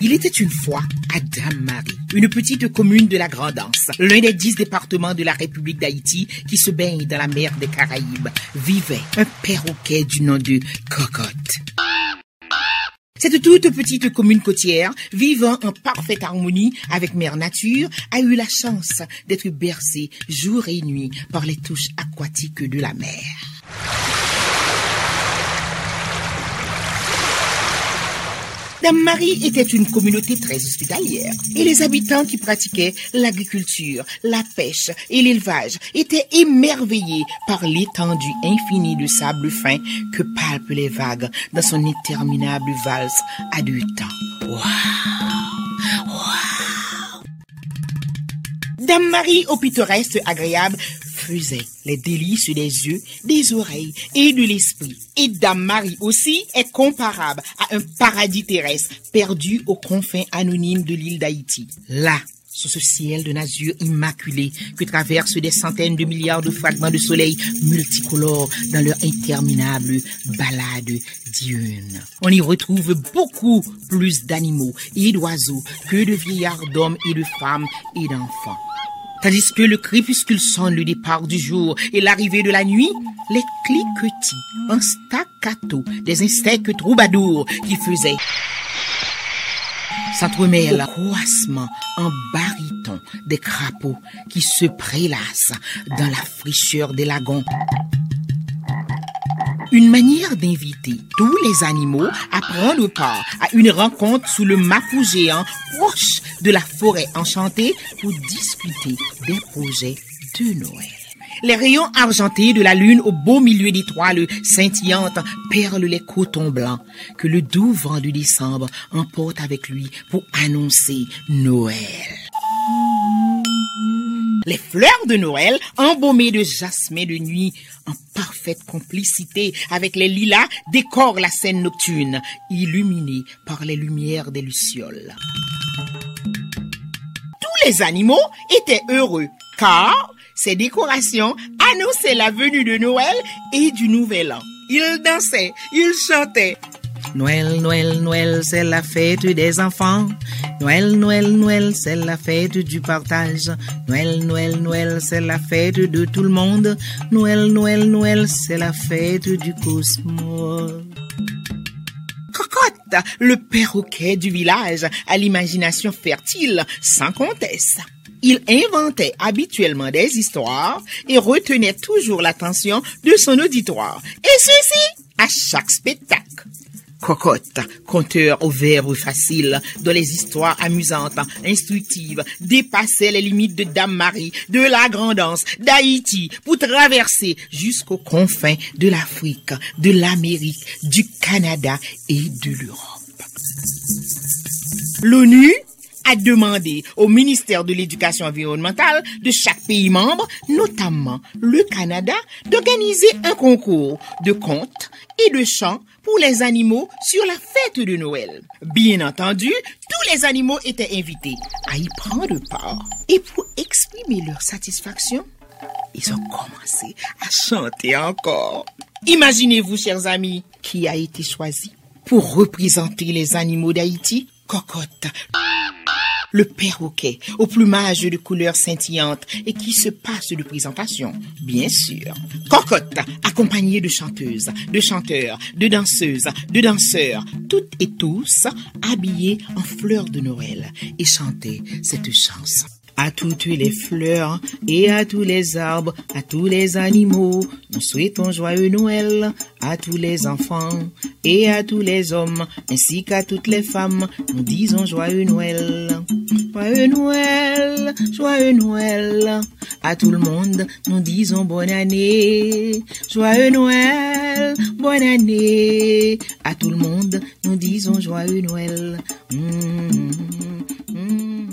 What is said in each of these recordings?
Il était une fois à Dame-Marie, une petite commune de la Grandance, l'un des dix départements de la République d'Haïti qui se baigne dans la mer des Caraïbes, vivait un perroquet du nom de Cocotte. Cette toute petite commune côtière, vivant en parfaite harmonie avec mère nature, a eu la chance d'être bercée jour et nuit par les touches aquatiques de la mer. Dame-Marie était une communauté très hospitalière et les habitants qui pratiquaient l'agriculture, la pêche et l'élevage étaient émerveillés par l'étendue infinie de sable fin que palpent les vagues dans son interminable valse à deux temps. Waouh! Waouh! Dame-Marie au pittoresque agréable les délices des yeux, des oreilles et de l'esprit. Et Dame Marie aussi est comparable à un paradis terrestre perdu aux confins anonymes de l'île d'Haïti. Là, sous ce ciel de nazure immaculé que traversent des centaines de milliards de fragments de soleil multicolores dans leur interminable balade diurne. On y retrouve beaucoup plus d'animaux et d'oiseaux que de vieillards d'hommes et de femmes et d'enfants. Tandis que le crépuscule sonne le départ du jour et l'arrivée de la nuit, les cliquetis en staccato des insectes troubadours qui faisaient s'entremêlent croissement en baryton des crapauds qui se prélassent dans la fraîcheur des lagons. Une manière d'inviter tous les animaux à prendre part à une rencontre sous le mafou géant proche de la forêt enchantée pour discuter des projets de Noël. Les rayons argentés de la lune au beau milieu d'étoiles scintillantes perlent les cotons blancs que le doux vent de décembre emporte avec lui pour annoncer Noël. Les fleurs de Noël, embaumées de jasmin de nuit, en parfaite complicité avec les lilas, décorent la scène nocturne, illuminée par les lumières des lucioles. Tous les animaux étaient heureux, car ces décorations annonçaient la venue de Noël et du Nouvel An. Ils dansaient, ils chantaient, Noël, Noël, Noël, c'est la fête des enfants. Noël, Noël, Noël, c'est la fête du partage. Noël, Noël, Noël, c'est la fête de tout le monde. Noël, Noël, Noël, c'est la fête du cosmos. Cocotte, le perroquet du village, à l'imagination fertile, sans comtesse. Il inventait habituellement des histoires et retenait toujours l'attention de son auditoire. Et ceci à chaque spectacle. Cocotte, conteur au verbe facile, dont les histoires amusantes, instructives, dépassaient les limites de Dame Marie, de la Grandance, d'Haïti, pour traverser jusqu'aux confins de l'Afrique, de l'Amérique, du Canada et de l'Europe. L'ONU a demandé au ministère de l'Éducation environnementale de chaque pays membre, notamment le Canada, d'organiser un concours de contes et de chants pour les animaux sur la fête de Noël. Bien entendu, tous les animaux étaient invités à y prendre part. Et pour exprimer leur satisfaction, ils ont commencé à chanter encore. Imaginez-vous, chers amis, qui a été choisi pour représenter les animaux d'Haïti? Cocotte le perroquet au plumage de couleurs scintillantes et qui se passe de présentation, bien sûr. Cocotte, accompagnée de chanteuses, de chanteurs, de danseuses, de danseurs, toutes et tous habillés en fleurs de Noël et chantaient cette chanson à toutes les fleurs et à tous les arbres, à tous les animaux. Nous souhaitons joyeux Noël à tous les enfants et à tous les hommes, ainsi qu'à toutes les femmes. Nous disons joyeux Noël. Joyeux Noël, joyeux Noël. À tout le monde, nous disons bonne année. Joyeux Noël, bonne année. À tout le monde, nous disons joyeux Noël. Mmh, mmh, mmh,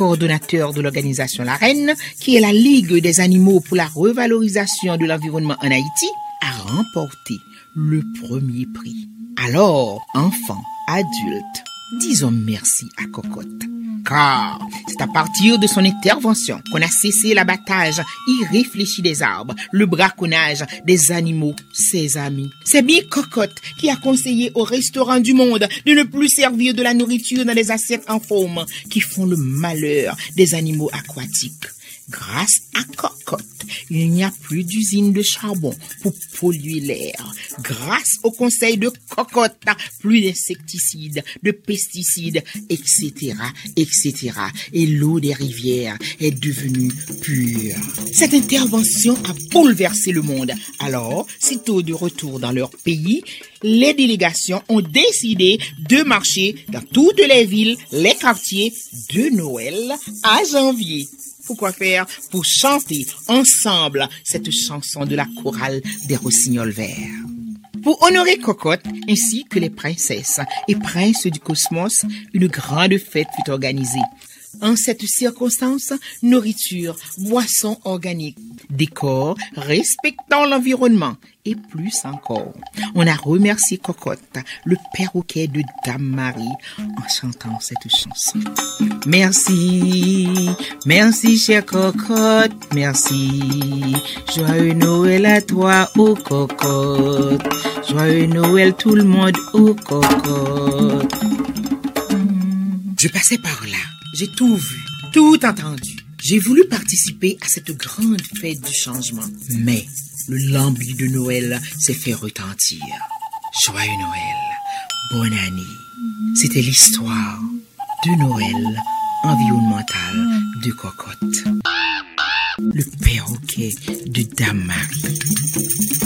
coordonnateur de l'organisation La Reine, qui est la Ligue des animaux pour la revalorisation de l'environnement en Haïti, a remporté le premier prix. Alors, enfants, adultes, disons merci à Cocotte. Car c'est à partir de son intervention qu'on a cessé l'abattage irréfléchi des arbres, le braconnage des animaux, ses amis. C'est bien Cocotte qui a conseillé aux restaurants du monde de ne plus servir de la nourriture dans les assiettes en forme qui font le malheur des animaux aquatiques. Grâce à Cocotte, il n'y a plus d'usine de charbon pour polluer l'air. Grâce au conseil de Cocotte, plus d'insecticides, de pesticides, etc., etc. Et l'eau des rivières est devenue pure. Cette intervention a bouleversé le monde. Alors, sitôt de retour dans leur pays, les délégations ont décidé de marcher dans toutes les villes, les quartiers de Noël à janvier. Pourquoi faire? Pour chanter ensemble cette chanson de la chorale des rossignols verts. Pour honorer Cocotte ainsi que les princesses et princes du cosmos, une grande fête fut organisée. En cette circonstance, nourriture, boissons organiques, décors respectant l'environnement et plus encore. On a remercié Cocotte, le perroquet de Dame Marie, en chantant cette chanson. Merci, merci chère Cocotte, merci. Joyeux Noël à toi, ô Cocotte. Joyeux Noël tout le monde, ô Cocotte. Je passais par là. J'ai tout vu, tout entendu. J'ai voulu participer à cette grande fête du changement. Mais le lambi de Noël s'est fait retentir. Joyeux Noël, bonne année. C'était l'histoire de Noël environnemental de Cocotte. Le perroquet de Dame Marie.